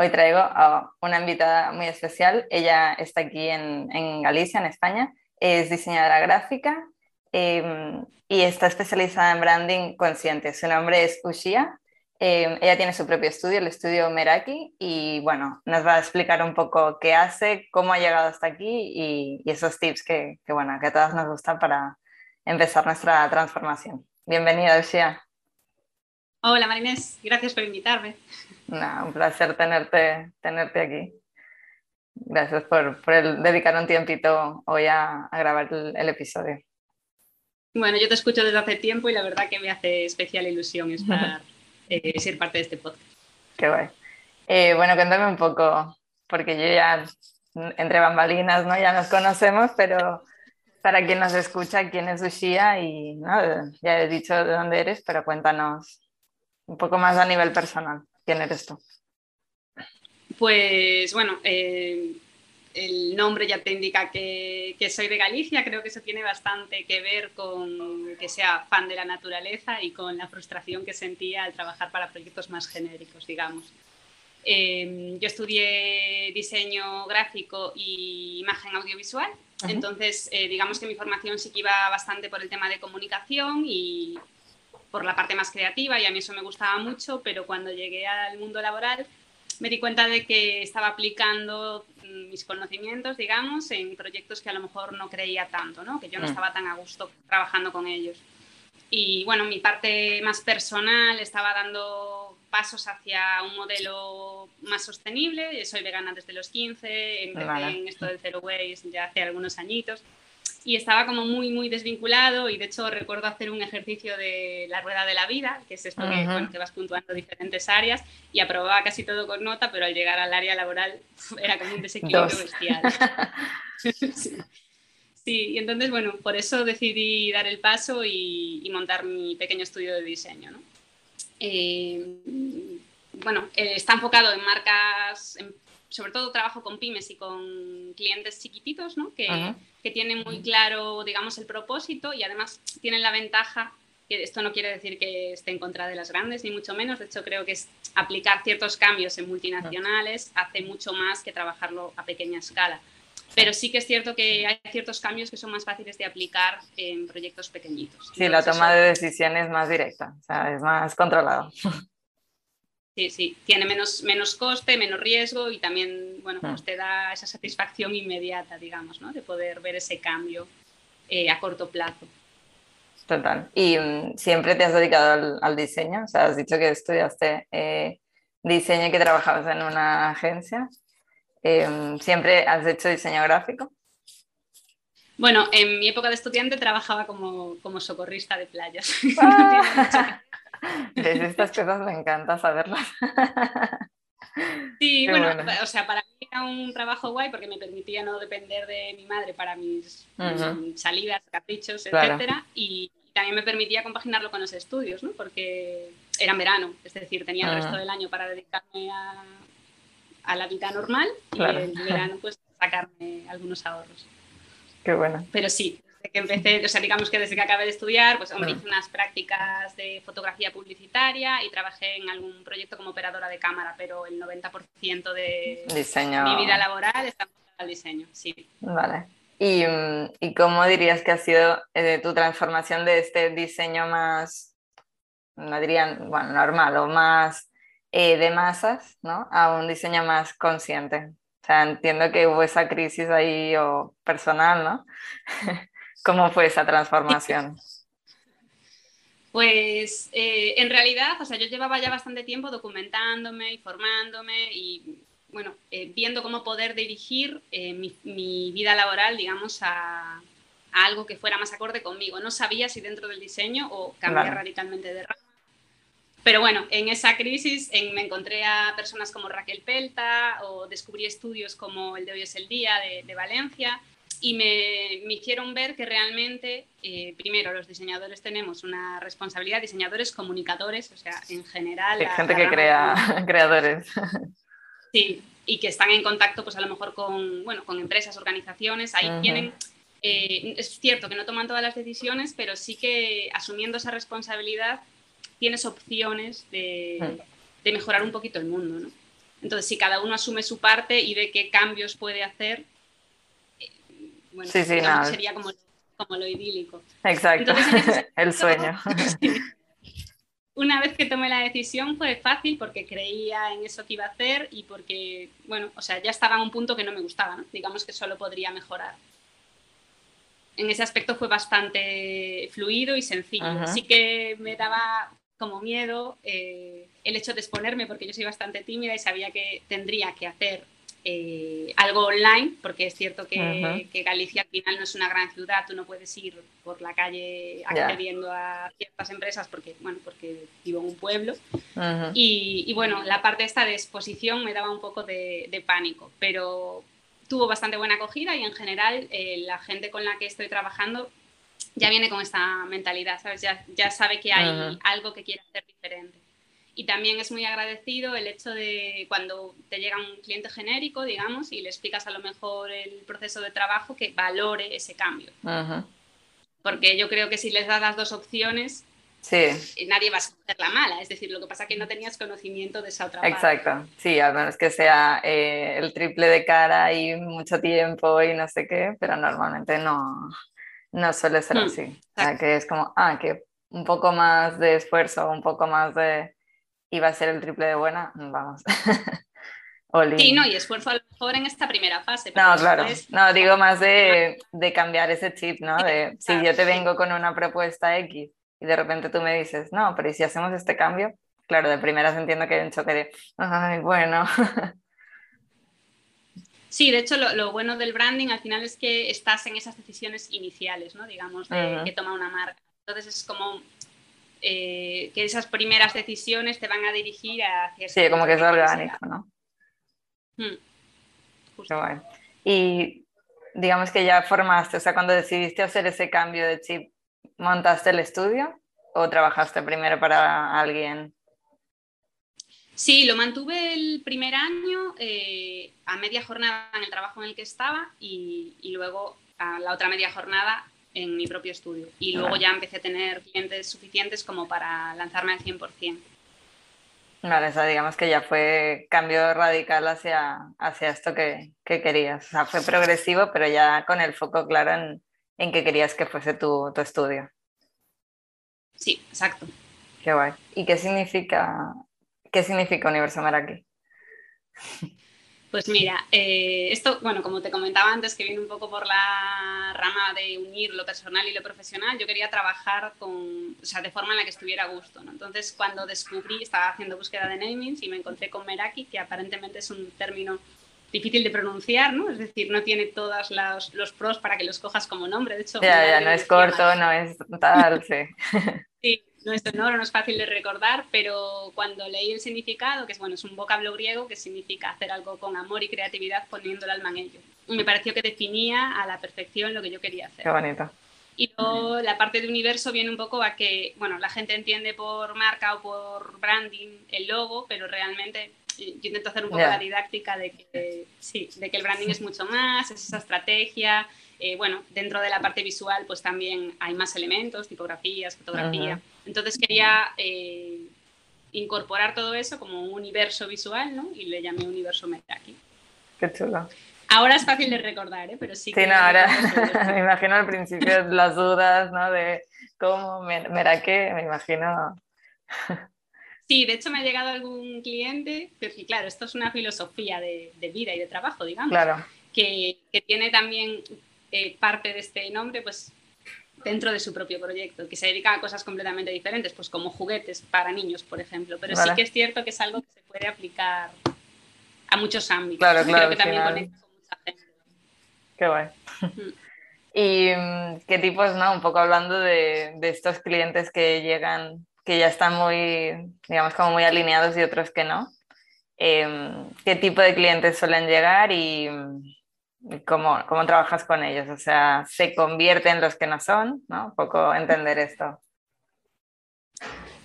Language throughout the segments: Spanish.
Hoy traigo a una invitada muy especial. Ella está aquí en, Galicia, en España. Es diseñadora gráfica em, y está especializada en branding consciente. Su nombre es Ushia. Em, ella tiene su propio estudio, el estudio Meraki, y bueno, nos va a explicar un poco qué hace, cómo ha llegado hasta aquí y, esos tips que, bueno, que a todas nos gustan para empezar nuestra transformación. Bienvenida, Ushia. Hola Marinés, gracias por invitarme. Un placer tenerte, tenerte aquí. Gracias por, por dedicar un tiempito hoy a, grabar el, episodio. Bueno, yo te escucho desde hace tiempo y la verdad que me hace especial ilusión estar, eh, ser parte de este podcast. Qué guay. Eh, bueno, cuéntame un poco, porque yo ya entre bambalinas, ¿no? Ya nos conocemos, pero para quien nos escucha, ¿quién es Ushia? Y ¿no? ya he dicho de dónde eres, pero cuéntanos un poco más a nivel personal. ¿Quién eres tú? Pues bueno, eh, el nombre ya te indica que, soy de Galicia, creo que eso tiene bastante que ver con que sea fan de la naturaleza y con la frustración que sentía al trabajar para proyectos más genéricos, digamos. Eh, yo estudié diseño gráfico y imagen audiovisual, entonces eh, digamos que mi formación sí que iba bastante por el tema de comunicación y, por la parte más creativa y a mí eso me gustaba mucho, pero cuando llegué al mundo laboral me di cuenta de que estaba aplicando mm, mis conocimientos, digamos, en proyectos que a lo mejor no creía tanto, ¿no? que yo no mm. estaba tan a gusto trabajando con ellos. Y bueno, mi parte más personal estaba dando pasos hacia un modelo más sostenible. Soy vegana desde los 15, empecé en esto del zero waste ya hace algunos añitos y estaba como muy, muy desvinculado y de hecho recuerdo hacer un ejercicio de la rueda de la vida, que es esto que, vas puntuando diferentes áreas y aprobaba casi todo con nota, pero al llegar al área laboral era como un desequilibrio bestial. sí. y entonces, bueno, por eso decidí dar el paso y, montar mi pequeño estudio de diseño. ¿no? Eh, bueno, eh, está enfocado en marcas, sobre todo trabajo con pymes y con clientes chiquititos, ¿no? que, que, tienen muy claro, digamos, el propósito y además tienen la ventaja, que esto no quiere decir que esté en contra de las grandes, ni mucho menos, de hecho creo que es aplicar ciertos cambios en multinacionales hace mucho más que trabajarlo a pequeña escala. Pero sí que es cierto que hay ciertos cambios que son más fáciles de aplicar en proyectos pequeñitos. Sí, la toma de decisiones más directa, o sea, es más controlado. Sí, sí, tiene menos, menos coste, menos riesgo y también, bueno, pues te da esa satisfacción inmediata, digamos, ¿no? De poder ver ese cambio eh, a corto plazo. Total. ¿Y mm, siempre te has dedicado al, diseño? O sea, has dicho que estudiaste eh, diseño y que trabajabas en una agencia. Em, ¿Siempre has hecho diseño gráfico? Bueno, en mi época de estudiante trabajaba como, como socorrista de playas. De estas cosas me encanta saberlas. Sí, bueno, o sea, para mí era un trabajo guay porque me permitía no depender de mi madre para mis, salidas, caprichos, etcétera, y también me permitía compaginarlo con los estudios, ¿no? Porque era verano, es decir, tenía el resto del año para dedicarme a, a la vida normal y el verano pues sacarme algunos ahorros. Qué bueno. Pero sí, que empecé, o sea, digamos que desde que acabé de estudiar, pues hombre, hice unas prácticas de fotografía publicitaria y trabajé en algún proyecto como operadora de cámara, pero el 90% de mi vida laboral está al diseño, sí. Vale. ¿Y, mm, ¿Y, cómo dirías que ha sido eh, tu transformación de este diseño más, no dirían, bueno, normal o más eh, de masas, ¿no? A un diseño más consciente? O sea, entiendo que hubo esa crisis ahí o personal, ¿no? ¿Cómo fue esa transformación? Pues eh, en realidad, o sea, yo llevaba ya bastante tiempo documentándome, informándome y, bueno, eh, viendo cómo poder dirigir eh, mi, vida laboral, digamos, a, algo que fuera más acorde conmigo. No sabía si dentro del diseño o cambiar radicalmente de rama. Pero bueno, en esa crisis me encontré a personas como Raquel Pelta o descubrí estudios como el de Hoy es el Día de, de Valencia y me, me, hicieron ver que realmente, eh, primero, los diseñadores tenemos una responsabilidad, diseñadores, comunicadores, o sea, en general... gente que crea creadores. Sí, y que están en contacto, pues a lo mejor con, bueno, con empresas, organizaciones, ahí tienen... Eh, es cierto que no toman todas las decisiones, pero sí que asumiendo esa responsabilidad tienes opciones de, mm. de mejorar un poquito el mundo, ¿no? Entonces, si cada uno asume su parte y ve qué cambios puede hacer, bueno, sería como, como, lo idílico. Exacto, el sueño. Una vez que tomé la decisión fue fácil porque creía en eso que iba a hacer y porque, bueno, o sea, ya estaba en un punto que no me gustaba, ¿no? digamos que solo podría mejorar. En ese aspecto fue bastante fluido y sencillo. Sí que me daba como miedo eh, el hecho de exponerme porque yo soy bastante tímida y sabía que tendría que hacer eh, algo online, porque es cierto que, Galicia al final no es una gran ciudad, tú no puedes ir por la calle accediendo a ciertas empresas porque, bueno, porque vivo en un pueblo. y, bueno, la parte esta de exposición me daba un poco de, pánico, pero tuvo bastante buena acogida y en general eh, la gente con la que estoy trabajando ya viene con esta mentalidad, ¿sabes? Ya, ya sabe que hay algo que quiere hacer diferente. Y también es muy agradecido el hecho de cuando te llega un cliente genérico, digamos, y le explicas a lo mejor el proceso de trabajo, que valore ese cambio. Porque yo creo que si les das las dos opciones, sí. nadie va a escoger la mala. Es decir, lo que pasa es que no tenías conocimiento de esa otra parte. Exacto, sí, a menos que sea eh, el triple de cara y mucho tiempo y no sé qué, pero normalmente no, no suele ser mm, así. O sea, que es como, ah, que un poco más de esfuerzo, un poco más de y va a ser el triple de buena, vamos. sí, no, y esfuerzo a lo mejor en esta primera fase. No, claro. No, digo más de, de, cambiar ese chip, ¿no? De si yo te vengo con una propuesta X y de repente tú me dices, no, pero ¿y si hacemos este cambio? Claro, de primeras entiendo que hay un choque de, ay, bueno. Sí, de hecho, lo, lo, bueno del branding al final es que estás en esas decisiones iniciales, ¿no? Digamos, de que toma una marca. Entonces es como eh, que esas primeras decisiones te van a dirigir hacia... Sí, como que es orgánico, ¿no? Hmm. Y digamos que ya formaste, o sea, cuando decidiste hacer ese cambio de chip, ¿montaste el estudio o trabajaste primero para alguien? Sí, lo mantuve el primer año eh, a media jornada en el trabajo en el que estaba y, y luego a la otra media jornada en mi propio estudio. Y luego ya empecé a tener clientes suficientes como para lanzarme al 100%. Vale, o sea, digamos que ya fue cambio radical hacia, hacia esto que, que, querías. O sea, fue progresivo, pero ya con el foco claro en, en que querías que fuese tu, tu, estudio. Sí, exacto. Qué guay. ¿Y qué significa, qué significa Universo Meraki? Pues mira, eh, esto, bueno, como te comentaba antes, que viene un poco por la rama de unir lo personal y lo profesional, yo quería trabajar con, o sea, de forma en la que estuviera a gusto, ¿no? Entonces, cuando descubrí, estaba haciendo búsqueda de namings y me encontré con Meraki, que aparentemente es un término difícil de pronunciar, ¿no? Es decir, no tiene todos los, los pros para que los cojas como nombre, de hecho... Ya, ya, no es corto, no es tal, sí. sí, no es sonoro, no es fácil de recordar, pero cuando leí el significado, que es bueno, es un vocablo griego que significa hacer algo con amor y creatividad poniendo el alma en ello. Me pareció que definía a la perfección lo que yo quería hacer. Qué bonito. Y luego la parte de universo viene un poco a que, bueno, la gente entiende por marca o por branding el logo, pero realmente yo intento hacer un poco la didáctica de que, sí, de que el branding es mucho más, es esa estrategia. Eh, bueno, dentro de la parte visual, pues también hay más elementos, tipografías, fotografía. Entonces quería eh, incorporar todo eso como un universo visual, ¿no? Y le llamé Universo Meraki. Qué chulo. Ahora es fácil de recordar, ¿eh? Pero sí, sí no, ahora me imagino al principio las dudas, ¿no? De cómo Meraki, me imagino. Sí, de hecho me ha llegado algún cliente, pero claro, esto es una filosofía de, vida y de trabajo, digamos, claro. que, que tiene también eh, parte de este nombre, pues dentro de su propio proyecto, que se dedica a cosas completamente diferentes, pues como juguetes para niños, por ejemplo. Pero sí que es cierto que es algo que se puede aplicar a muchos ámbitos. Claro, claro. Creo que también conecta con mucha gente. Qué guay. ¿Y mm, qué tipos, no? Un poco hablando de, de, estos clientes que llegan, que ya están muy, digamos, como muy alineados y otros que no. Em, ¿Qué tipo de clientes suelen llegar y, ¿Cómo, ¿Cómo trabajas con ellos? O sea, ¿se convierten los que no son? ¿no? Un poco entender esto.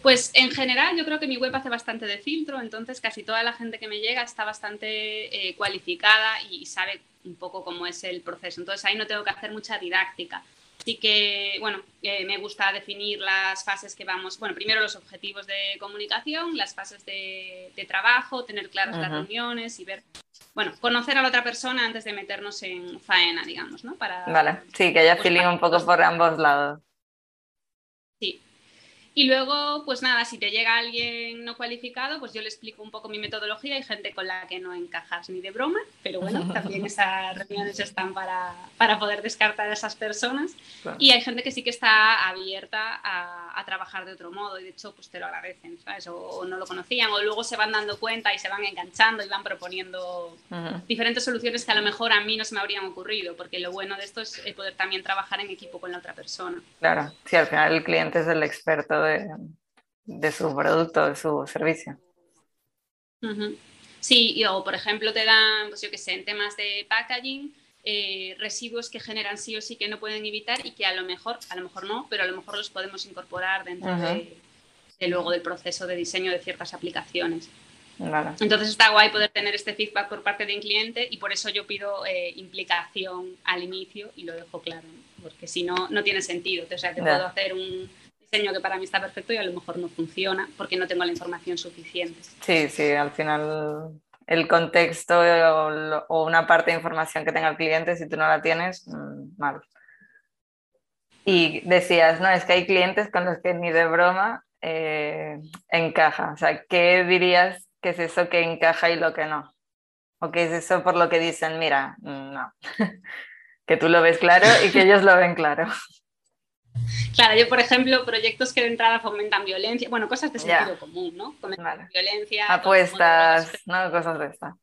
Pues en general yo creo que mi web hace bastante de filtro, entonces casi toda la gente que me llega está bastante eh, cualificada y sabe un poco cómo es el proceso. Entonces ahí no tengo que hacer mucha didáctica. Así que, bueno, eh, me gusta definir las fases que vamos, bueno, primero los objetivos de comunicación, las fases de, trabajo, tener claras las reuniones y ver, bueno, conocer a la otra persona antes de meternos en faena, digamos, ¿no? Para, vale, sí, que haya pues feeling un poco por ambos lados. Sí, y luego, pues nada, si te llega alguien no cualificado, pues yo le explico un poco mi metodología. Hay gente con la que no encajas ni de broma, pero bueno, también esas reuniones están para, para poder descartar a esas personas. Y hay gente que sí que está abierta a, a, trabajar de otro modo y de hecho, pues te lo agradecen, ¿sabes? O, no lo conocían, o luego se van dando cuenta y se van enganchando y van proponiendo diferentes soluciones que a lo mejor a mí no se me habrían ocurrido, porque lo bueno de esto es poder también trabajar en equipo con la otra persona. Claro, sí, al final el cliente es el experto de, su producto, de su servicio. Sí, o por ejemplo te dan, pues yo qué sé, en temas de packaging, eh, residuos que generan sí o sí que no pueden evitar y que a lo mejor, a lo mejor no, pero a lo mejor los podemos incorporar dentro de, luego del proceso de diseño de ciertas aplicaciones. Entonces está guay poder tener este feedback por parte de un cliente y por eso yo pido eh, implicación al inicio y lo dejo claro, porque si no, no tiene sentido. O sea, te puedo hacer un, que para mí está perfecto y a lo mejor no funciona porque no tengo la información suficiente. Sí, sí, al final el contexto o, una parte de información que tenga el cliente, si tú no la tienes, mm, mal. Y decías, no, es que hay clientes con los que ni de broma eh, encaja. O sea, ¿qué dirías que es eso que encaja y lo que no? ¿O qué es eso por lo que dicen, mira, mm, no? que tú lo ves claro y que ellos lo ven claro. Claro, yo, por ejemplo, proyectos que de entrada fomentan violencia, bueno, cosas de sentido común, ¿no? violencia. Apuestas, ¿no? Cosas de esta.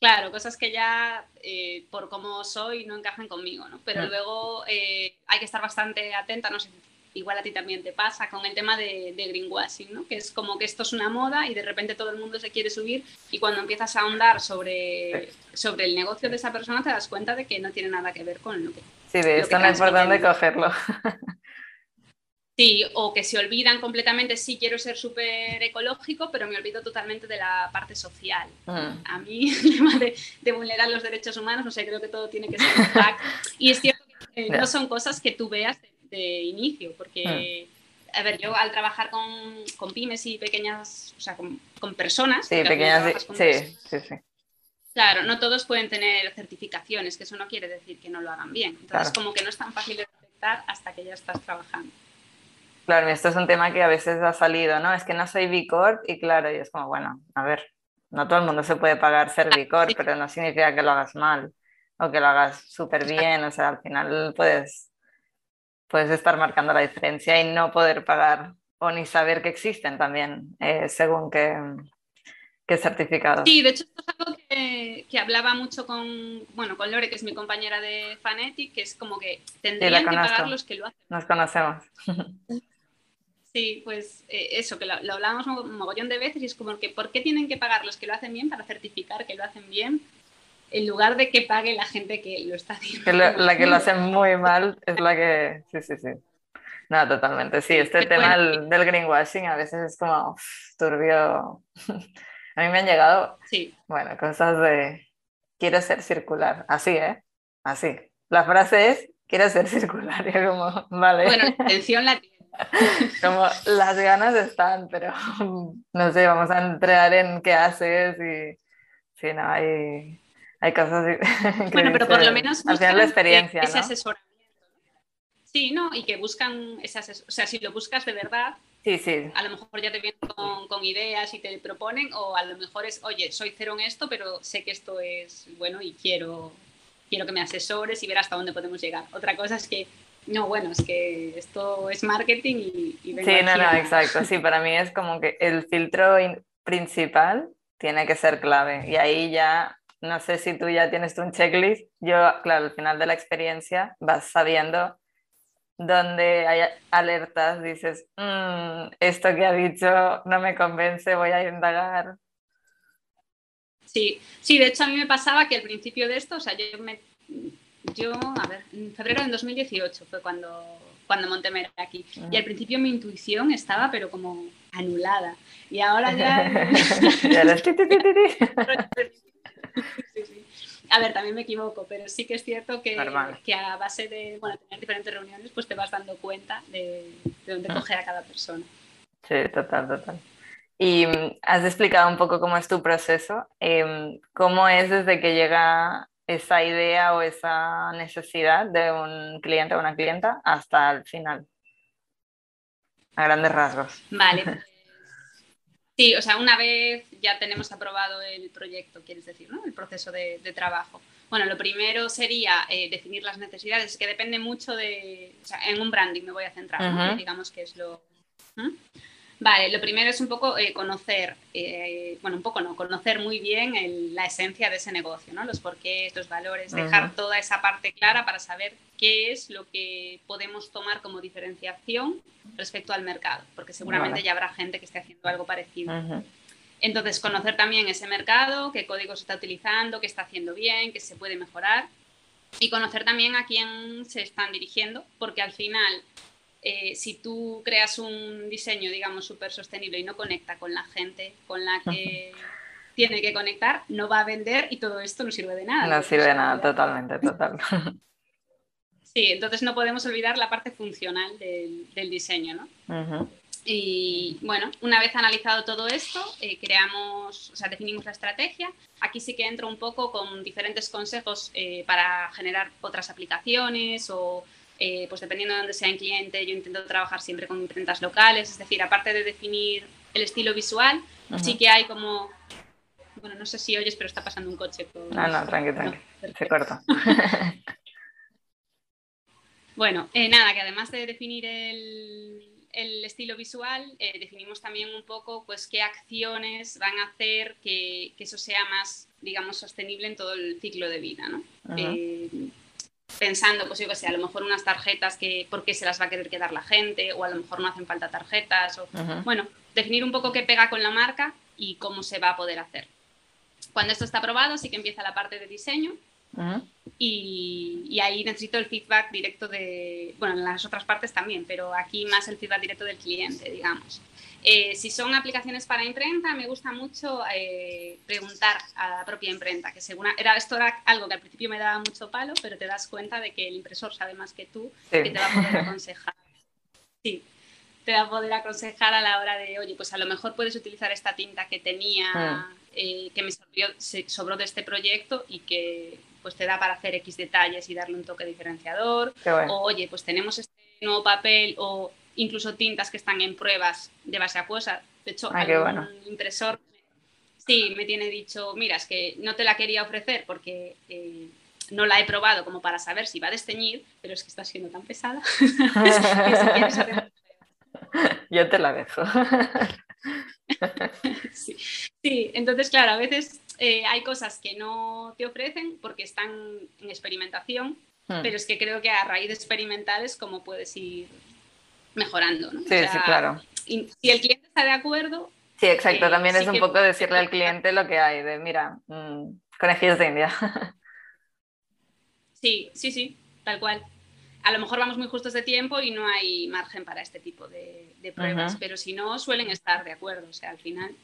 Claro, cosas que ya eh, por cómo soy no encajan conmigo, ¿no? Pero mm. luego eh, hay que estar bastante atenta, no sé, igual a ti también te pasa con el tema de, de, greenwashing, ¿no? Que es como que esto es una moda y de repente todo el mundo se quiere subir y cuando empiezas a ahondar sobre, sobre el negocio de esa persona te das cuenta de que no tiene nada que ver con lo que Sí, de esto no es importante cogerlo. Sí, o que se olvidan completamente, sí quiero ser súper ecológico, pero me olvido totalmente de la parte social. Mm. A mí, el tema de, vulnerar los derechos humanos, no sé, creo que todo tiene que ser un Y es cierto que eh, no son cosas que tú veas de, inicio, porque, mm. a ver, yo al trabajar con, con, pymes y pequeñas, o sea, con, con personas. Sí, pequeñas, sí, sí, sí. Claro, no todos pueden tener certificaciones, que eso no quiere decir que no lo hagan bien. Entonces, como que no es tan fácil de detectar hasta que ya estás trabajando. Claro, esto es un tema que a veces ha salido, ¿no? Es que no soy B Corp y claro, y es como, bueno, a ver, no todo el mundo se puede pagar ser B Corp, pero no significa que lo hagas mal o que lo hagas súper bien, o sea, al final puedes, puedes estar marcando la diferencia y no poder pagar o ni saber que existen también, eh, según qué, qué certificado. Sí, de hecho, esto es algo que, hablaba mucho con, bueno, con Lore, que es mi compañera de Fanetic, que es como que tendrían que pagar los que lo hacen. Nos conocemos. Sí, pues eh, eso, que lo, hablábamos un mogollón de veces y es como que ¿por qué tienen que pagar los que lo hacen bien para certificar que lo hacen bien en lugar de que pague la gente que lo está haciendo? la que lo hace muy mal es la que... Sí, sí, sí. No, totalmente. Sí, este tema del, greenwashing a veces es como turbio. A mí me han llegado, sí. bueno, cosas de, quiero ser circular, así, ¿eh? Así. La frase es, quiero ser circular, y como, vale. Bueno, la intención la. Como las ganas están, pero no sé, vamos a entrar en qué haces y sí, no, hay, hay cosas Bueno, pero por lo menos al final la experiencia, ese asesoramiento. Sí, ¿no? Y que buscan ese asesoramiento, o sea, si lo buscas de verdad, Sí, sí. A lo mejor ya te vienen con, ideas y te proponen, o a lo mejor es, oye, soy cero en esto, pero sé que esto es bueno y quiero, quiero que me asesores y ver hasta dónde podemos llegar. Otra cosa es que, no, bueno, es que esto es marketing y... sí, no, no, exacto. Sí, para mí es como que el filtro principal tiene que ser clave. Y ahí ya, no sé si tú ya tienes un checklist. Yo, claro, al final de la experiencia vas sabiendo donde hay alertas, dices, mm, esto que ha dicho no me convence, voy a indagar. Sí, sí, de hecho a mí me pasaba que al principio de esto, o sea, yo me, yo, a ver, en febrero de 2018 fue cuando, cuando monté aquí. Y al principio mi intuición estaba, pero como anulada. Y ahora ya. A ver, también me equivoco, pero sí que es cierto que, que a base de bueno, tener diferentes reuniones, pues te vas dando cuenta de, de dónde ah. coger a cada persona. Sí, total, total. Y mm, has explicado un poco cómo es tu proceso, em, cómo es desde que llega esa idea o esa necesidad de un cliente o una clienta hasta el final, a grandes rasgos. Vale. Sí, o sea, una vez ya tenemos aprobado el proyecto, quieres decir, ¿no? El proceso de, trabajo. Bueno, lo primero sería eh, definir las necesidades, que depende mucho de, o sea, en un branding me voy a centrar, digamos que es lo... Vale, lo primero es un poco eh, conocer, eh, bueno, un poco no, conocer muy bien la esencia de ese negocio, ¿no? Los porqués, los valores, dejar toda esa parte clara para saber qué es lo que podemos tomar como diferenciación respecto al mercado, porque seguramente ya habrá gente que esté haciendo algo parecido. Entonces, conocer también ese mercado, qué código se está utilizando, qué está haciendo bien, qué se puede mejorar y conocer también a quién se están dirigiendo, porque al final eh, si tú creas un diseño, digamos, súper sostenible y no conecta con la gente con la que tiene que conectar, no va a vender y todo esto no sirve de nada. No sirve de nada, totalmente, total. Sí, entonces no podemos olvidar la parte funcional del, diseño, ¿no? Y bueno, una vez analizado todo esto, eh, creamos, o sea, definimos la estrategia. Aquí sí que entro un poco con diferentes consejos eh, para generar otras aplicaciones o eh, pues dependiendo de dónde sea el cliente, yo intento trabajar siempre con imprentas locales, es decir, aparte de definir el estilo visual, sí que hay como, bueno, no sé si oyes, pero está pasando un coche. Ah, no, tranqui, tranqui, se corta. bueno, eh, nada, que además de definir el, estilo visual, eh, definimos también un poco pues qué acciones van a hacer que, eso sea más, digamos, sostenible en todo el ciclo de vida, ¿no? Pensando, pues yo que sé, a lo mejor unas tarjetas que por qué se las va a querer quedar la gente, o a lo mejor no hacen falta tarjetas, o bueno, definir un poco qué pega con la marca y cómo se va a poder hacer. Cuando esto está aprobado, sí que empieza la parte de diseño y, y, ahí necesito el feedback directo de, bueno, en las otras partes también, pero aquí más el feedback directo del cliente, digamos. Eh, si son aplicaciones para imprenta, me gusta mucho eh, preguntar a la propia imprenta, que según era, esto era algo que al principio me daba mucho palo, pero te das cuenta de que el impresor sabe más que tú, que te va a poder aconsejar. Sí, te va a poder aconsejar a la hora de, oye, pues a lo mejor puedes utilizar esta tinta que tenía, hmm. eh, que me sobró de este proyecto y que pues te da para hacer X detalles y darle un toque diferenciador. O oye, pues tenemos este nuevo papel o incluso tintas que están en pruebas de base acuosa. De hecho, hay un impresor sí me tiene dicho, mira, es que no te la quería ofrecer porque eh, no la he probado como para saber si va a desteñir, pero es que está siendo tan pesada. Yo te la dejo. sí. sí, entonces, claro, a veces eh, hay cosas que no te ofrecen porque están en experimentación, hmm. pero es que creo que a raíz de experimental es como puedes ir mejorando, ¿no? Sí, sí, claro. Y si el cliente está de acuerdo... Sí, exacto, eh, también es un poco decirle al cliente lo que hay, de mira, mmm, conejillos de India. Sí, sí, sí, tal cual. A lo mejor vamos muy justos de tiempo y no hay margen para este tipo de, pruebas, pero si no, suelen estar de acuerdo, o sea, al final...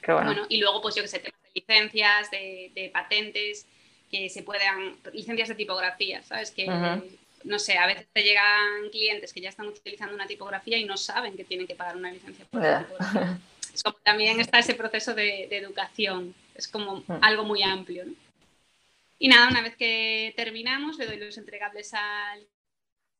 Qué bueno. y luego, pues yo que sé, temas de licencias, de, patentes, que se puedan, licencias de tipografía, ¿sabes? Que no sé, a veces te llegan clientes que ya están utilizando una tipografía y no saben que tienen que pagar una licencia por tipografía. Como también está ese proceso de, educación, es como mm. algo muy amplio. ¿no? Y nada, una vez que terminamos, le doy los entregables al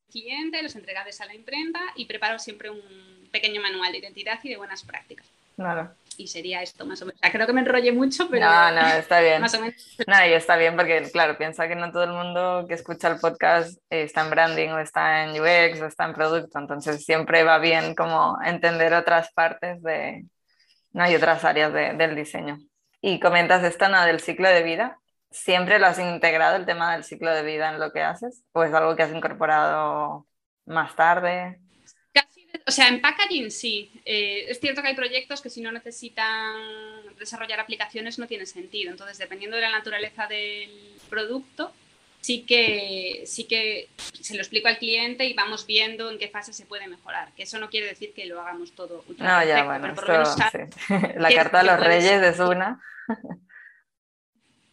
cliente, los entregables a la imprenta y preparo siempre un pequeño manual de identidad y de buenas prácticas. Claro y sería esto más o menos. creo que me enrollé mucho, pero... No, no, está bien. Más o menos. No, y está bien porque, claro, piensa que no todo el mundo que escucha el podcast está en branding o está en UX o está en producto, entonces siempre va bien como entender otras partes de... No, hay otras áreas de, del diseño. Y comentas esto, ¿no? Del ciclo de vida. ¿Siempre lo has integrado el tema del ciclo de vida en lo que haces? ¿O es algo que has incorporado más tarde? O sea, en packaging sí. Eh, es cierto que hay proyectos que si no necesitan desarrollar aplicaciones no tiene sentido. Entonces, dependiendo de la naturaleza del producto, sí que, sí que se lo explico al cliente y vamos viendo en qué fase se puede mejorar. Que eso no quiere decir que lo hagamos todo. No, ya, bueno, la carta de los reyes es una.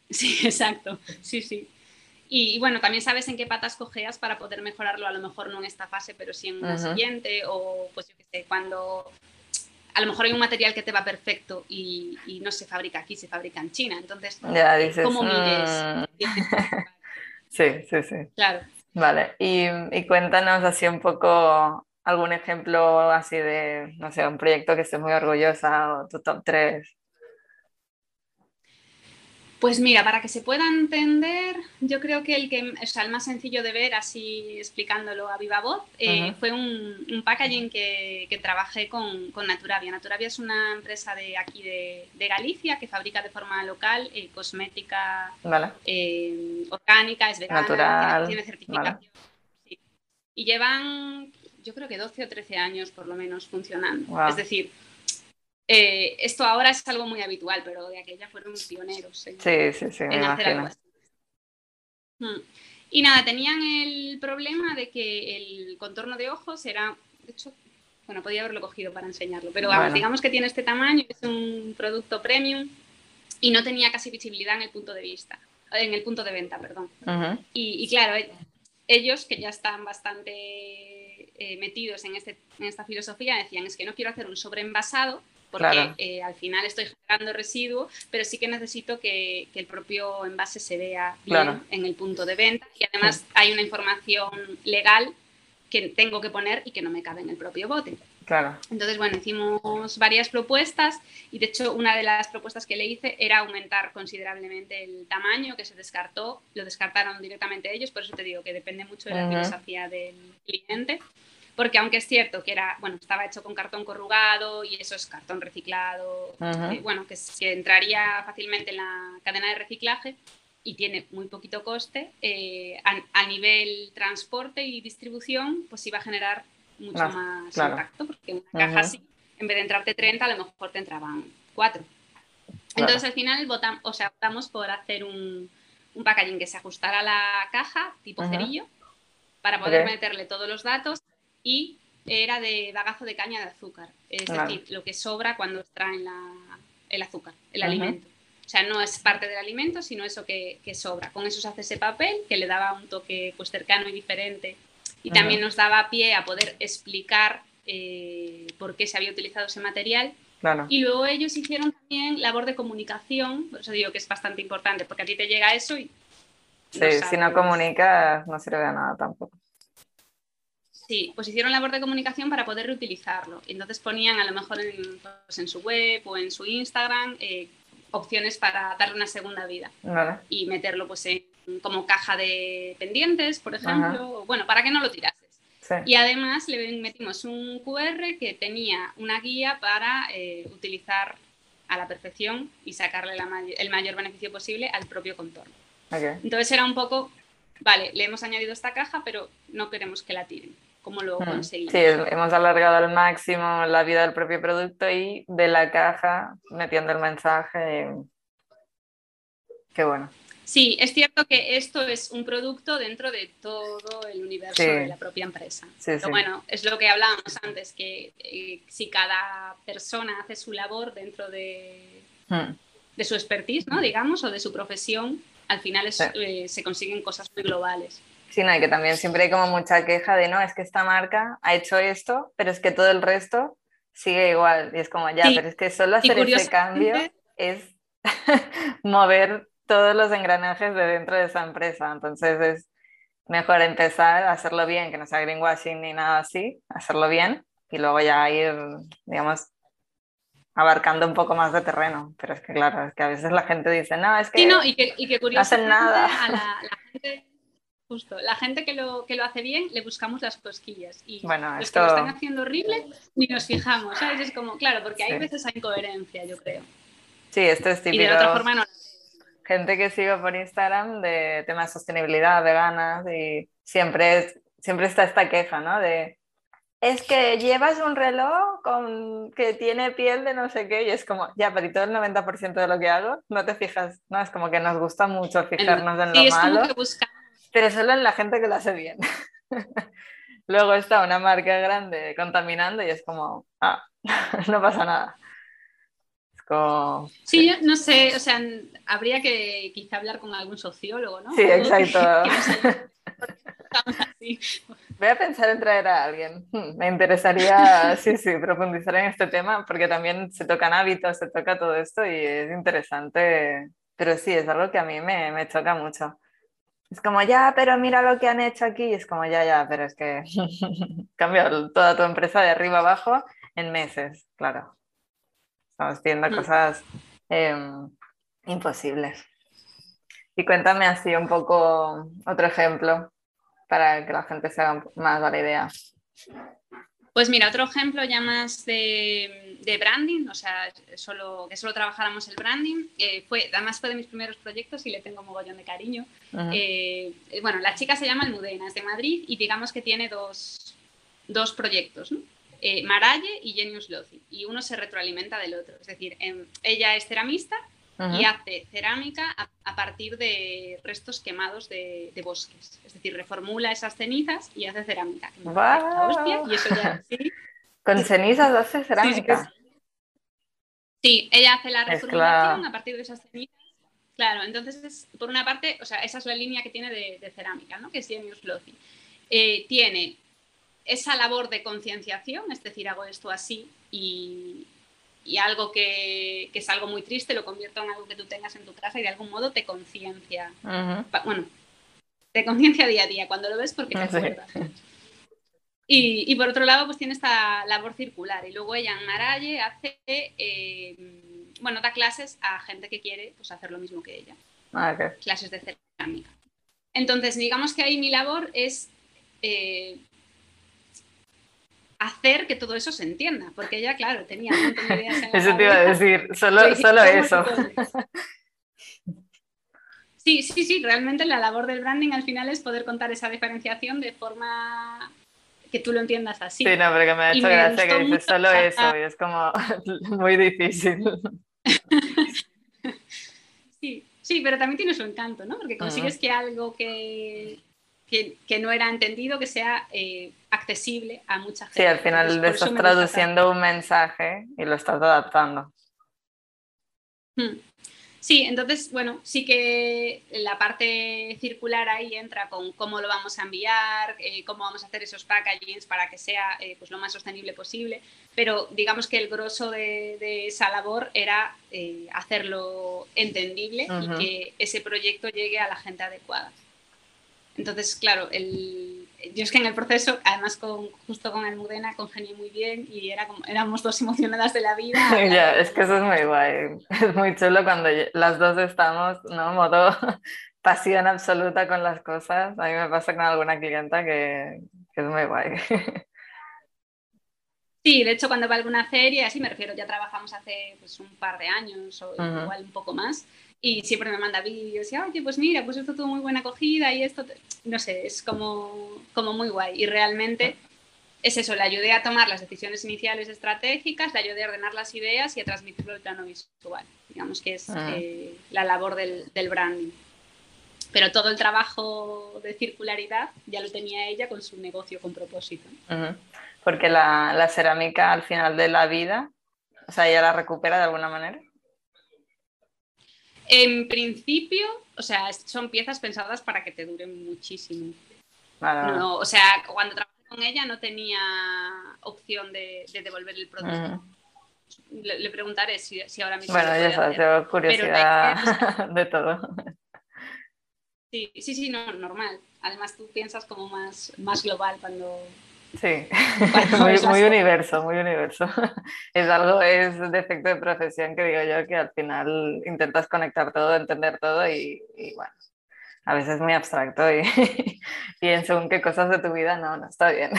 Sí, exacto. Sí, sí. Y, bueno, también sabes en qué patas cojeas para poder mejorarlo, a lo mejor no en esta fase, pero sí en una siguiente, o pues yo qué sé, cuando a lo mejor hay un material que te va perfecto y, no se fabrica aquí, se fabrica en China. Entonces, ya, dices, ¿cómo mires? Mm". sí, sí, sí. Claro. Vale, y, y, cuéntanos así un poco algún ejemplo así de, no sé, un proyecto que estés muy orgullosa o tu top 3. Pues mira, para que se pueda entender, yo creo que el, que, o sea, el más sencillo de ver, así explicándolo a viva voz, eh, fue un, packaging que, que trabajé con, con, Naturavia. Naturavia es una empresa de aquí de, de Galicia que fabrica de forma local eh, cosmética eh, orgánica, es vegana, Natural. tiene, certificación. Y llevan, yo creo que 12 o 13 años por lo menos funcionando. Es decir, eh, esto ahora es algo muy habitual, pero de aquella fueron pioneros en, sí, sí, sí, hacer algo así. Hmm. Y nada, tenían el problema de que el contorno de ojos era, de hecho, bueno, podía haberlo cogido para enseñarlo, pero digamos que tiene este tamaño, es un producto premium y no tenía casi visibilidad en el punto de vista, en el punto de venta, perdón. y, claro, e, ellos que ya están bastante eh, metidos en, este, en esta filosofía decían, es que no quiero hacer un sobreenvasado porque eh, al final estoy generando residuo, pero sí que necesito que, el propio envase se vea bien en el punto de venta. Y además hay una información legal que tengo que poner y que no me cabe en el propio bote. Claro. Entonces, bueno, hicimos varias propuestas y de hecho una de las propuestas que le hice era aumentar considerablemente el tamaño que se descartó, lo descartaron directamente ellos, por eso te digo que depende mucho de la filosofía del cliente porque aunque es cierto que era, bueno, estaba hecho con cartón corrugado y eso es cartón reciclado, eh, bueno, que, que, entraría fácilmente en la cadena de reciclaje y tiene muy poquito coste, eh, a, nivel transporte y distribución, pues iba a generar mucho más impacto, porque una caja así, en vez de entrarte 30, a lo mejor te entraban 4. Entonces al final votamos, o sea, optamos por hacer un, un packaging que se ajustara a la caja, tipo cerillo, para poder meterle todos los datos y era de bagazo de caña de azúcar, es decir, lo que sobra cuando extraen el azúcar, el alimento. O sea, no es parte del alimento, sino eso que, sobra. Con eso se hace ese papel que le daba un toque pues, cercano y diferente. Y también nos daba pie a poder explicar eh, por qué se había utilizado ese material. Y luego ellos hicieron también labor de comunicación, por eso digo que es bastante importante, porque a ti te llega eso y... Sí, si no comunicas no sirve de nada tampoco. Sí, pues hicieron labor de comunicación para poder reutilizarlo. Entonces ponían a lo mejor en, pues en su web o en su Instagram eh, opciones para darle una segunda vida y meterlo pues en, como caja de pendientes, por ejemplo, bueno, para que no lo tirases. Y además le metimos un QR que tenía una guía para eh, utilizar a la perfección y sacarle el mayor beneficio posible al propio contorno. Entonces era un poco, vale, le hemos añadido esta caja, pero no queremos que la tiren cómo lo hmm. conseguimos. Sí, hemos alargado al máximo la vida del propio producto y de la caja metiendo el mensaje. Qué bueno. Sí, es cierto que esto es un producto dentro de todo el universo de la propia empresa. Pero bueno, es lo que hablábamos antes, que eh, si cada persona hace su labor dentro de, hmm. de su expertise, ¿no? digamos, o de su profesión, al final eh, se consiguen cosas muy globales. Sí, no, y que también siempre hay como mucha queja de, no, es que esta marca ha hecho esto, pero es que todo el resto sigue igual. Y es como, ya, pero es que solo hacer ese cambio es mover todos los engranajes de dentro de esa empresa. Entonces es mejor empezar a hacerlo bien, que no sea greenwashing ni nada así, hacerlo bien y luego ya ir, digamos, abarcando un poco más de terreno. Pero es que claro, es que a veces la gente dice, no, es que, no, y que, y que no hacen nada. A la, la gente Justo, la gente que lo, que lo hace bien le buscamos las cosquillas y bueno, los que lo están haciendo horrible ni nos fijamos, ¿sabes? Es como, claro, porque hay veces hay incoherencia, yo creo. Sí, esto es típico. Y de otra forma no. Gente que sigo por Instagram de temas de sostenibilidad, veganas y siempre, siempre está esta queja, ¿no? De es que llevas un reloj con, que tiene piel de no sé qué y es como, ya, pero y todo el 90% de lo que hago, no te fijas, no, es como que nos gusta mucho fijarnos en, lo malo, pero solo en la gente que lo hace bien. Luego está una marca grande contaminando y es como, ah, no pasa nada. Es como... Sí, no sé, o sea, habría que quizá hablar con algún sociólogo, ¿no? Sí, exacto. Voy a pensar en traer a alguien. Hmm, me interesaría, sí, sí, profundizar en este tema porque también se tocan hábitos, se toca todo esto y es interesante, pero sí, es algo que a mí me, me choca mucho. Es como, ya, pero mira lo que han hecho aquí. Y es como, ya, ya, pero es que cambió toda tu empresa de arriba abajo en meses, claro. Estamos viendo mm. cosas em, imposibles. Y cuéntame así un poco otro ejemplo para que la gente se haga más a la idea. Pues mira, otro ejemplo ya más de, branding, o sea, solo, que solo trabajáramos el branding, eh, fue, además fue de mis primeros proyectos y le tengo mogollón de cariño. Eh, bueno, la chica se llama Almudena, es de Madrid y digamos que tiene dos, dos proyectos, ¿no? Eh, Maralle y Genius Loci, y uno se retroalimenta del otro. Es decir, em, ella es ceramista y hace cerámica a, partir de restos quemados de, bosques. Es decir, reformula esas cenizas y hace cerámica. ¿Con cenizas hace cerámica? Sí, ella hace la reformulación a partir de esas cenizas. Claro, entonces, por una parte, o sea, esa es la línea que tiene de, cerámica, ¿no? que es Genius Loci. Eh, tiene esa labor de concienciación, es decir, hago esto así y, y algo que, que, es algo muy triste lo convierto en algo que tú tengas en tu casa y de algún modo te conciencia. Bueno, te conciencia día a día cuando lo ves porque te acuerdas. Y, y, por otro lado, pues tiene esta labor circular. Y luego ella en Maralle hace, eh, bueno, da clases a gente que quiere pues, hacer lo mismo que ella. Ah, clases de cerámica. Entonces, digamos que ahí mi labor es eh, hacer que todo eso se entienda, porque ella, claro, tenía un montón de ideas. En eso te iba a decir, solo, solo eso. Sí, sí, sí, realmente la labor del branding al final es poder contar esa diferenciación de forma que tú lo entiendas así. Sí, no, pero que me ha hecho gracia que dices solo eso y es como muy difícil. Sí, sí, pero también tiene su encanto, ¿no? Porque consigues que algo que, que, que, no era entendido, que sea eh, accesible a mucha gente. Sí, al final estás traduciendo un mensaje y lo estás adaptando. Hmm. Sí, entonces, bueno, sí que la parte circular ahí entra con cómo lo vamos a enviar, eh, cómo vamos a hacer esos packagings para que sea eh, pues lo más sostenible posible, pero digamos que el grosso de, esa labor era hacerlo entendible y que ese proyecto llegue a la gente adecuada. Entonces, claro, el, yo es que en el proceso, además con, justo con Almudena, congenié muy bien y era como, éramos dos emocionadas de la vida. ya, es que eso es muy guay. Es muy chulo cuando las dos estamos, ¿no? Modo pasión absoluta con las cosas. A mí me pasa con alguna clienta que, que es muy guay. Sí, de hecho cuando va a alguna feria, así me refiero, ya trabajamos hace pues, un par de años o igual un poco más y siempre me manda vídeos y, oye, pues mira, pues esto tuvo muy buena acogida y esto, no sé, es como, como muy guay. Y realmente es eso, le ayudé a tomar las decisiones iniciales estratégicas, le ayudé a ordenar las ideas y a transmitirlo al plano visual. Digamos que es ah. eh, la labor del, del, branding. Pero todo el trabajo de circularidad ya lo tenía ella con su negocio con propósito. Porque la, la cerámica al final de la vida, o sea, ella la recupera de alguna manera. En principio, o sea, son piezas pensadas para que te duren muchísimo. o sea, cuando trabajé con ella no tenía opción de, devolver el producto. le, preguntaré si, ahora mismo. Bueno, ya sabes, tengo curiosidad de todo. Sí, sí, sí, no, normal. Además, tú piensas como más, más global cuando, Sí, muy, universo, muy universo. Es algo, es defecto de profesión que digo yo que al final intentas conectar todo, entender todo y, bueno, a veces es muy abstracto y, y en según qué cosas de tu vida no, no está bien.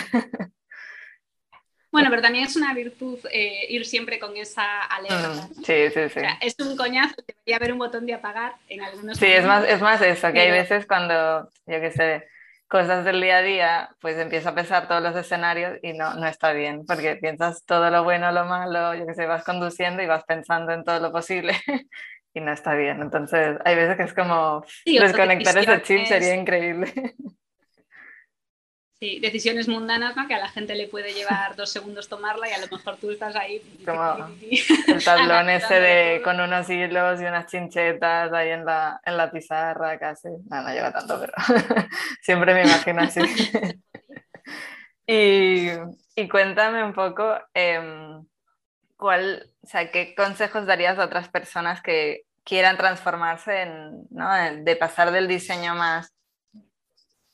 Bueno, pero también es una virtud eh, ir siempre con esa alerta. Mm, sí, sí, sí. es un coñazo, debería haber un botón de apagar en algunos Sí, es más, es más eso, que hay veces cuando, yo qué sé, cosas del día a día, pues empieza a pensar todos los escenarios y no, no está bien, porque piensas todo lo bueno, lo malo, yo que sé, vas conduciendo y vas pensando en todo lo posible y no está bien. Entonces, hay veces que es como desconectar ese chip sería increíble. Sí, decisiones mundanas que a la gente le puede llevar dos segundos tomarla y a lo mejor tú estás ahí. Como el tablón ese de, con unos hilos y unas chinchetas ahí en la, en la pizarra casi. No, no llega tanto, pero siempre me imagino así. y, y, cuéntame un poco, eh, ¿cuál, o sea, ¿qué consejos darías a otras personas que quieran transformarse en, ¿no? de pasar del diseño más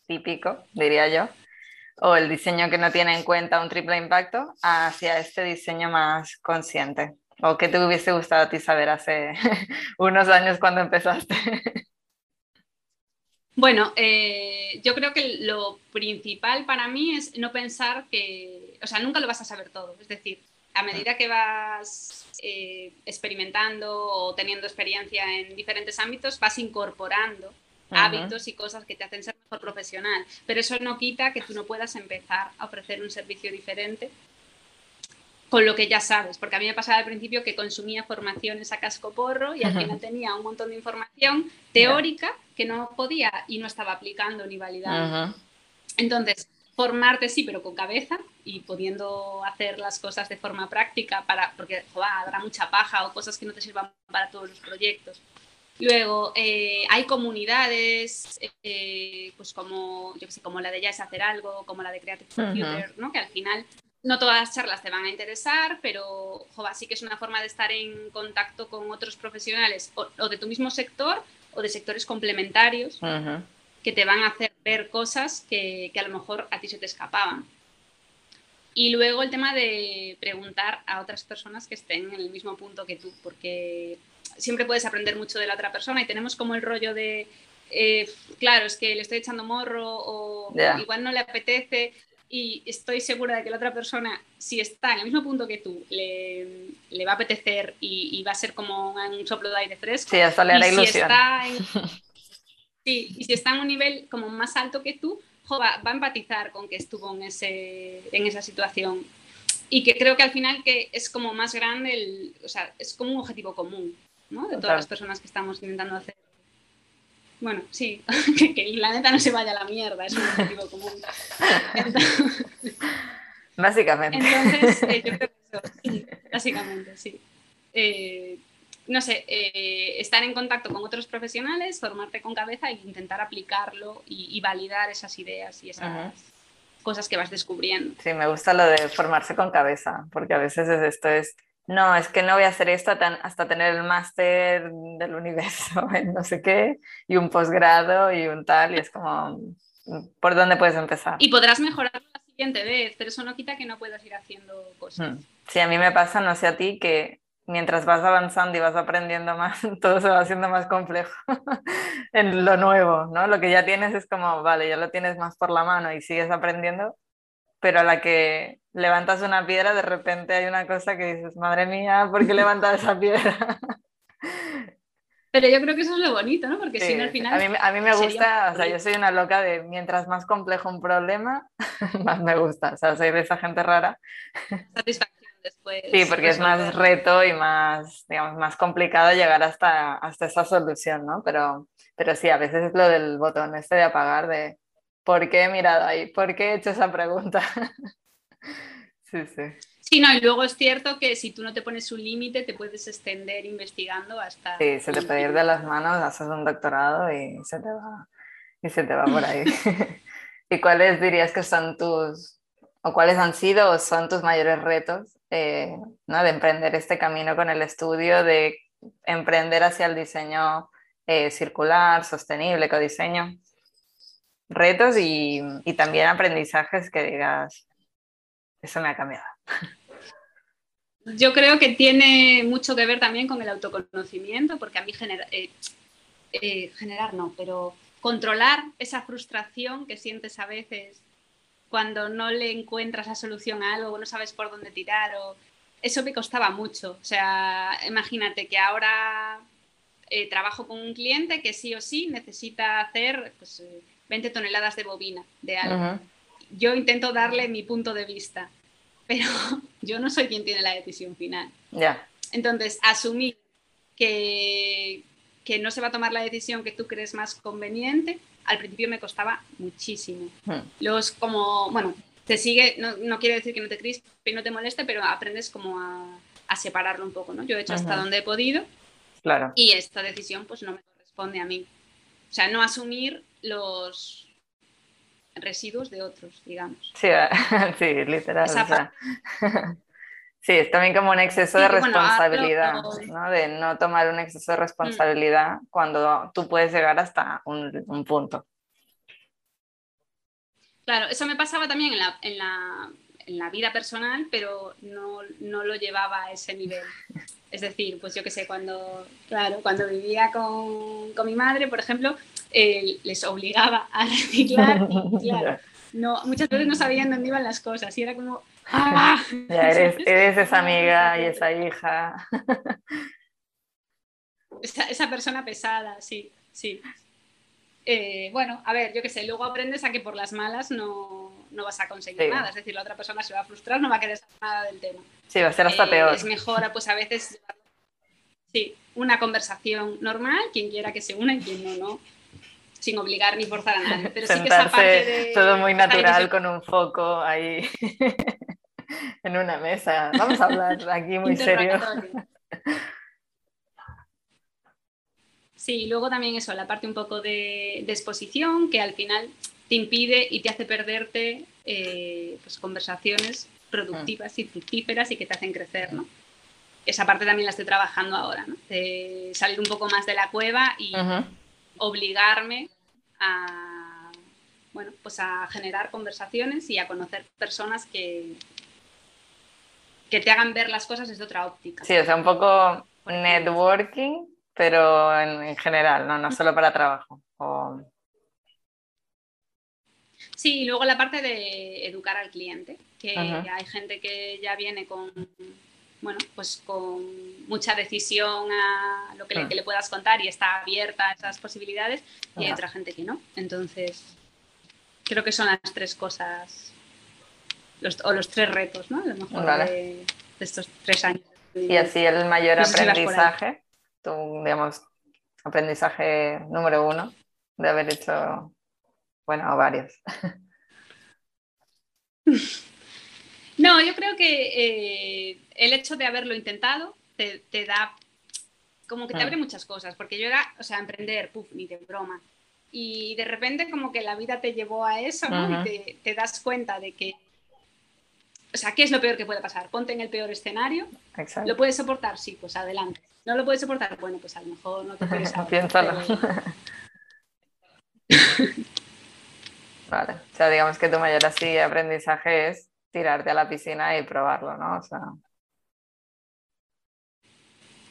típico, diría yo, o el diseño que no tiene en cuenta un triple impacto hacia este diseño más consciente? ¿O qué te hubiese gustado a ti saber hace unos años cuando empezaste? Bueno, eh, yo creo que lo principal para mí es no pensar que, o sea, nunca lo vas a saber todo. Es decir, a medida que vas eh, experimentando o teniendo experiencia en diferentes ámbitos, vas incorporando hábitos y cosas que te hacen ser mejor profesional. Pero eso no quita que tú no puedas empezar a ofrecer un servicio diferente con lo que ya sabes, porque a mí me pasaba al principio que consumía formaciones a casco porro y al final tenía un montón de información teórica que no podía y no estaba aplicando ni validando. Entonces, formarte sí, pero con cabeza y pudiendo hacer las cosas de forma práctica, para, porque habrá mucha paja o cosas que no te sirvan para todos los proyectos. Luego, eh, hay comunidades, eh, pues como, yo sé, como la de Ya es hacer algo, como la de Creative Computer, ¿no? que al final no todas las charlas te van a interesar, pero sí que es una forma de estar en contacto con otros profesionales o, de tu mismo sector o de sectores complementarios que te van a hacer ver cosas que, que a lo mejor a ti se te escapaban. Y luego el tema de preguntar a otras personas que estén en el mismo punto que tú, porque siempre puedes aprender mucho de la otra persona y tenemos como el rollo de, eh, claro, es que le estoy echando morro o igual no le apetece y estoy segura de que la otra persona, si está en el mismo punto que tú, le, le va a apetecer y, va a ser como un soplo de aire fresco. Sí, hasta le hará ilusión. Si está en, sí, y si está en un nivel como más alto que tú, va, va, a empatizar con que estuvo en, ese, en esa situación. Y que creo que al final que es como más grande, el, o sea, es como un objetivo común. De todas las personas que estamos intentando hacer. Bueno, sí, que, que, la neta no se vaya a la mierda, es un objetivo común. básicamente. Entonces, eh, yo creo que eso, sí, básicamente, sí. Eh, no sé, eh, estar en contacto con otros profesionales, formarte con cabeza e intentar aplicarlo y, validar esas ideas y esas cosas que vas descubriendo. Sí, me gusta lo de formarse con cabeza, porque a veces esto es no, es que no voy a hacer esto hasta tener el máster del universo en no sé qué, y un posgrado y un tal, y es como, ¿por dónde puedes empezar? Y podrás mejorarlo la siguiente vez, pero eso no quita que no puedas ir haciendo cosas. Hmm. Sí, a mí me pasa, no sé a ti, que mientras vas avanzando y vas aprendiendo más, todo se va haciendo más complejo en lo nuevo, ¿no? Lo que ya tienes es como, vale, ya lo tienes más por la mano y sigues aprendiendo, pero a la que levantas una piedra, de repente hay una cosa que dices, madre mía, ¿por qué levantas esa piedra? Pero yo creo que eso es lo bonito, ¿no? Porque si no al final... A mí, a mí me gusta, o sea, yo soy una loca de mientras más complejo un problema, más me gusta. O sea, soy de esa gente rara. Satisfacción después. Sí, porque es más reto y más, digamos, más complicado llegar hasta, hasta esa solución, ¿no? Pero, pero sí, a veces es lo del botón este de apagar, de ¿por qué he mirado ahí? ¿Por qué he hecho esa pregunta? sí, sí. Sí, no, y luego es cierto que si tú no te pones un límite, te puedes extender investigando hasta... Sí, se te puede ir de las manos, haces un doctorado y se te va, y se te va por ahí. ¿Y cuáles dirías que son tus, o cuáles han sido o son tus mayores retos eh, ¿no? de emprender este camino con el estudio, de emprender hacia el diseño eh, circular, sostenible, codiseño? retos y, también aprendizajes que digas, eso me ha cambiado. Yo creo que tiene mucho que ver también con el autoconocimiento, porque a mí genera, eh, generar no, pero controlar esa frustración que sientes a veces cuando no le encuentras la solución a algo no sabes por dónde tirar, o... eso me costaba mucho. O sea, imagínate que ahora eh, trabajo con un cliente que sí o sí necesita hacer pues, 20 toneladas de bobina de algo. Yo intento darle mi punto de vista, pero yo no soy quien tiene la decisión final. Ya. Entonces, asumir que, que no se va a tomar la decisión que tú crees más conveniente, al principio me costaba muchísimo. Hmm. Los como, bueno, te sigue, no, no quiere decir que no te crispes y no te moleste, pero aprendes como a, a separarlo un poco, ¿no? Yo he hecho hasta donde he podido Claro. y esta decisión pues no me corresponde a mí. O sea, no asumir los residuos de otros, digamos. Sí, sí, literal. Esa o sea. Sí, es también como un exceso de bueno, responsabilidad, ¿no? De no tomar un exceso de responsabilidad cuando tú puedes llegar hasta un, un punto. Claro, eso me pasaba también en la, en la, en la vida personal, pero no, no lo llevaba a ese nivel. Es decir, pues yo qué sé, cuando, claro, cuando vivía con, con mi madre, por ejemplo, eh, les obligaba a reciclar y claro, no, muchas veces no sabían dónde iban las cosas y era como... ¡ah! Ya eres, eres esa amiga y esa hija. Esa, esa persona pesada, sí, sí. Eh, bueno, a ver, yo qué sé, luego aprendes a que por las malas no, no vas a conseguir Sí. nada. Es decir, la otra persona se va a frustrar, no va a querer saber nada del tema. Sí, va a ser hasta Eh, peor. Es mejor, pues a veces, sí, una conversación normal, quien quiera que se una y quien no, no, sin obligar ni forzar a nadie. Pero sí que esa parte Sentarse de... todo muy natural con un foco ahí en una mesa. Vamos a hablar aquí muy serio. Sí, luego también eso, la parte un poco de, de exposición que al final te impide y te hace perderte eh, pues, conversaciones productivas y fructíferas y que te hacen crecer, ¿no? Esa parte también la estoy trabajando ahora, ¿no? De salir un poco más de la cueva y obligarme a, bueno, pues a generar conversaciones y a conocer personas que, que te hagan ver las cosas desde otra óptica. Sí, o sea, un poco networking, pero en, en general, no, no solo para trabajo. O- Sí, y luego la parte de educar al cliente, que hay gente que ya viene con, bueno, pues con mucha decisión a lo que, le, que le puedas contar y está abierta a esas posibilidades, y hay otra gente que no. Entonces, creo que son las tres cosas, los, o los tres retos, ¿no? A lo mejor Vale. de, de estos tres años. Y así el mayor No sé si aprendizaje, tu, digamos, aprendizaje número uno de haber hecho, bueno, varios. No, yo creo que eh, el hecho de haberlo intentado te, te da como que te Mm. abre muchas cosas, porque yo era, o sea, emprender, puf, ni de broma. Y de repente como que la vida te llevó a eso, ¿no? Ajá. Y te, te das cuenta de que, o sea, ¿qué es lo peor que puede pasar? Ponte en el peor escenario, Exacto. ¿lo puedes soportar? Sí, pues adelante. ¿No lo puedes soportar? Bueno, pues a lo mejor no te puedes Piénsalo. Vale. O sea, digamos que tu mayor así aprendizaje es tirarte a la piscina y probarlo, ¿no? O sea,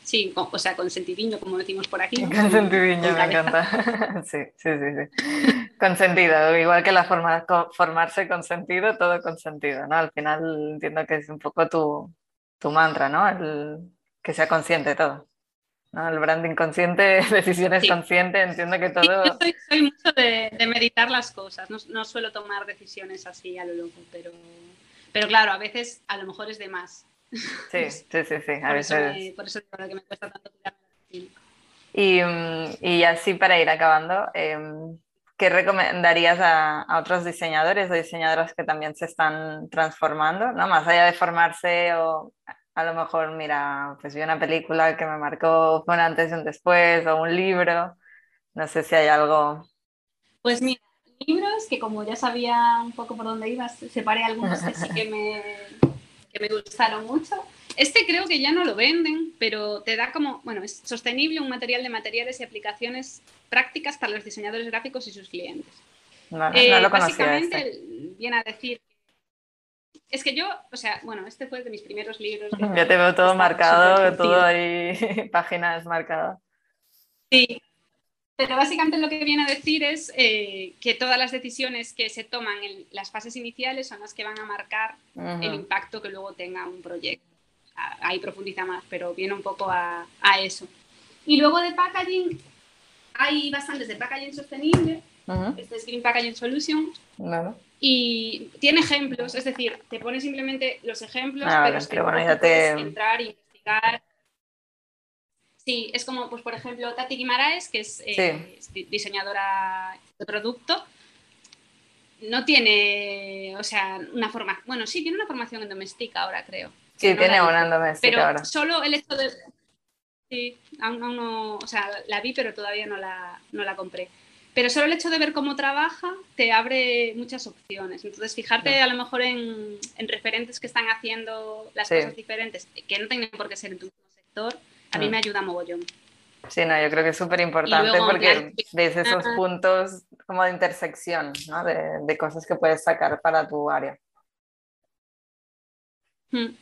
Sí, con- o sea, con sentidiño, como decimos por aquí. consentidiño, Con me cabeza. encanta. Sí, sí, sí, sí. Consentido, igual que la forma, formarse con sentido, todo con sentido, ¿no? Al final entiendo que es un poco tu, tu mantra, ¿no? El, que sea consciente todo. ¿no? El branding consciente, decisiones Sí. conscientes, entiendo que Sí, todo... yo soy, soy mucho de, de meditar las cosas, no, no suelo tomar decisiones así a lo loco, pero, pero claro, a veces a lo mejor es de más. Sí, sí, sí, sí, a Por eso, me, por eso digo que me cuesta tanto tirarme. Y, mm, y así para ir acabando, em, ¿qué recomendarías a, a otros diseñadores o diseñadoras que también se están transformando, ¿no? Más allá de formarse o a lo mejor, mira, pues vi una película que me marcó un antes y un después o un libro, no sé si hay algo... Pues mira, libros que como ya sabía un poco por dónde ibas, separé algunos que sí que me, que me gustaron mucho. Este creo que ya no lo venden, pero te da como, bueno, es sostenible, un material de materiales y aplicaciones prácticas para los diseñadores gráficos y sus clientes. No, no, Eh, no lo básicamente este. viene a decir es que yo, o sea, bueno, este fue de mis primeros libros. Ya te veo todo marcado, todo ahí, páginas marcadas. Sí, pero básicamente lo que viene a decir es eh, que todas las decisiones que se toman en las fases iniciales son las que van a marcar el impacto que luego tenga un proyecto. A- Ahí profundiza más, pero viene un poco a, a eso. Y luego de packaging, hay bastantes de packaging sostenible Este es Green Packaging Solutions. Y tiene ejemplos, es decir, te pone simplemente los ejemplos, ah, pero, pero bueno, ya te... entrar e investigar. Sí, es como, pues por ejemplo, Tati Guimaraes, que es, eh, diseñadora de producto, no tiene, o sea, una formación, bueno, sí, tiene una formación en doméstica ahora, creo. Sí, tiene una en doméstica pero ahora. Solo el hecho de... Sí, aún, no, o sea, la vi, pero todavía no la, no la compré. Pero solo el hecho de ver cómo trabaja te abre muchas opciones. Entonces, fijarte a lo mejor en, referentes que están haciendo las cosas diferentes, que no tienen por qué ser en tu mismo sector, a mí mm. me ayuda mogollón. Sí, no, yo creo que es súper importante porque ves esos puntos como de intersección, ¿no? de, de, cosas que puedes sacar para tu área. Hmm.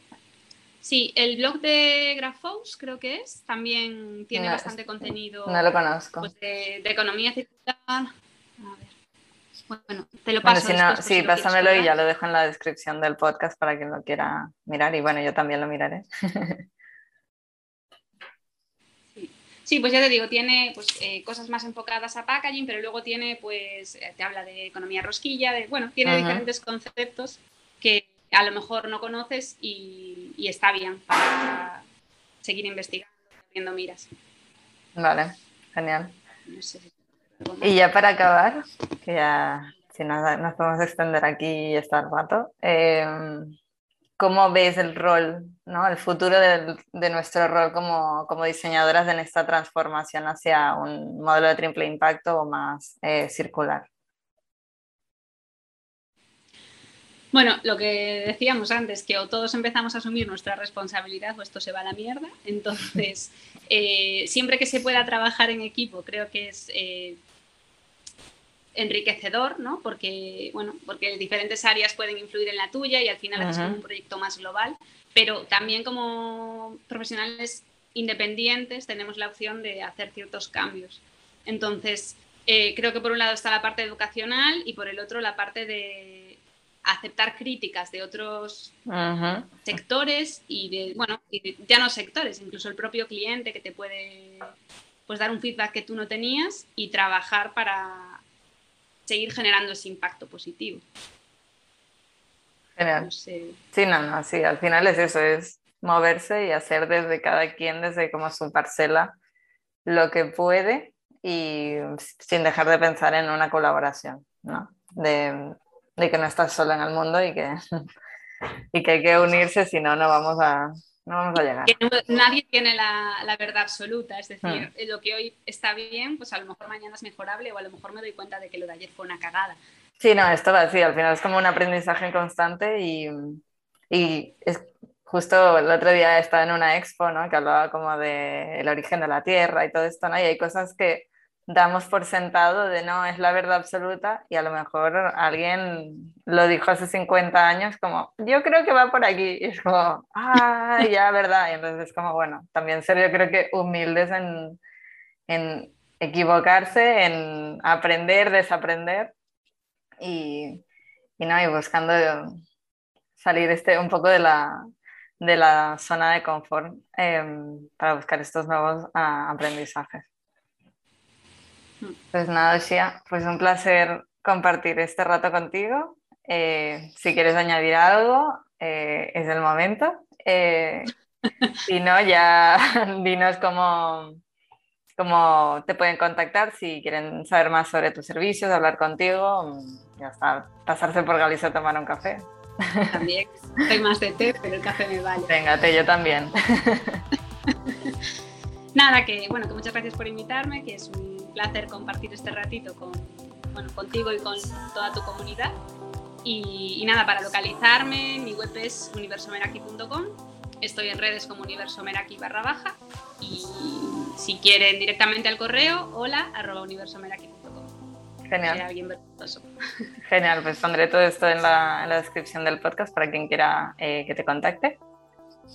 Sí, el blog de Graphos creo que es, también tiene bastante contenido. No lo conozco. Pues, de, economía circular. A ver. Bueno, te lo paso. sí, pásamelo y ya lo dejo en la descripción del podcast para quien lo quiera mirar. Y bueno, yo también lo miraré. Sí, pues ya te digo, tiene pues, eh, cosas más enfocadas a packaging, pero luego tiene, pues, eh, te habla de economía rosquilla, de, bueno, tiene diferentes conceptos que a lo mejor no conoces y, está bien para seguir investigando, viendo miras. Vale, genial. y ya para acabar, que ya si nos, nos podemos extender aquí y estar rato, eh, ¿cómo ves el rol, ¿no? el futuro de, nuestro rol como, como, diseñadoras en esta transformación hacia un modelo de triple impacto o más eh, circular? Bueno, lo que decíamos antes, que o todos empezamos a asumir nuestra responsabilidad o esto se va a la mierda. Entonces, eh, siempre que se pueda trabajar en equipo, creo que es eh, enriquecedor, ¿no? Porque, bueno, porque diferentes áreas pueden influir en la tuya y al final haces un proyecto más global. Pero también como profesionales independientes tenemos la opción de hacer ciertos cambios. Entonces, eh, creo que por un lado está la parte educacional y por el otro la parte de aceptar críticas de otros sectores y de, bueno, ya no sectores, incluso el propio cliente que te puede pues dar un feedback que tú no tenías y trabajar para seguir generando ese impacto positivo. Genial. Sí, no, no, sí, al final es eso, es moverse y hacer desde cada quien, desde como su parcela, lo que puede y sin dejar de pensar en una colaboración, ¿no? De, de que no estás sola en el mundo y que, y que hay que unirse, si no, no vamos a, no vamos a llegar. nadie tiene la, la, verdad absoluta, es decir, hmm. lo que hoy está bien, pues a lo mejor mañana es mejorable o a lo mejor me doy cuenta de que lo de ayer fue una cagada. Sí, no, esto va así, al final es como un aprendizaje constante y, y es, justo el otro día estaba en una expo, ¿no? Que hablaba como del origen de la Tierra y todo esto, ¿no? Y hay cosas que damos por sentado de no, es la verdad absoluta y a lo mejor alguien lo dijo hace 50 años como, yo creo que va por aquí y es como, ah, ya, verdad. Y entonces es como, bueno, también ser yo creo que humildes en, en equivocarse, en aprender, desaprender y, y, no, y buscando salir este, un poco de la, de la zona de confort em, para buscar estos nuevos ah, aprendizajes. Pues nada, Xia, pues un placer compartir este rato contigo. Eh, si quieres añadir algo, eh, es el momento. Eh, si no, ya dinos cómo, cómo te pueden contactar si quieren saber más sobre tus servicios, hablar contigo, ya está, pasarse por Galicia a tomar un café. También, soy más de té, pero el café me vale. Venga, té, yo también. Nada, que bueno, que muchas gracias por invitarme, que es un placer compartir este ratito con, bueno, contigo y con toda tu comunidad. Y, nada, para localizarme, mi web es universomeraki.com. Estoy en redes como universomeraki barra baja. Y si quieren directamente al correo, hola arroba universomeraki.com. Genial. Genial, pues pondré todo esto en la, en la descripción del podcast para quien quiera eh, que te contacte.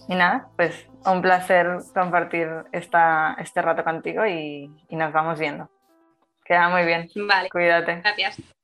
Y nada, pues un placer compartir esta, este rato contigo y, y nos vamos viendo. Queda muy bien. Vale. Cuídate. Gracias.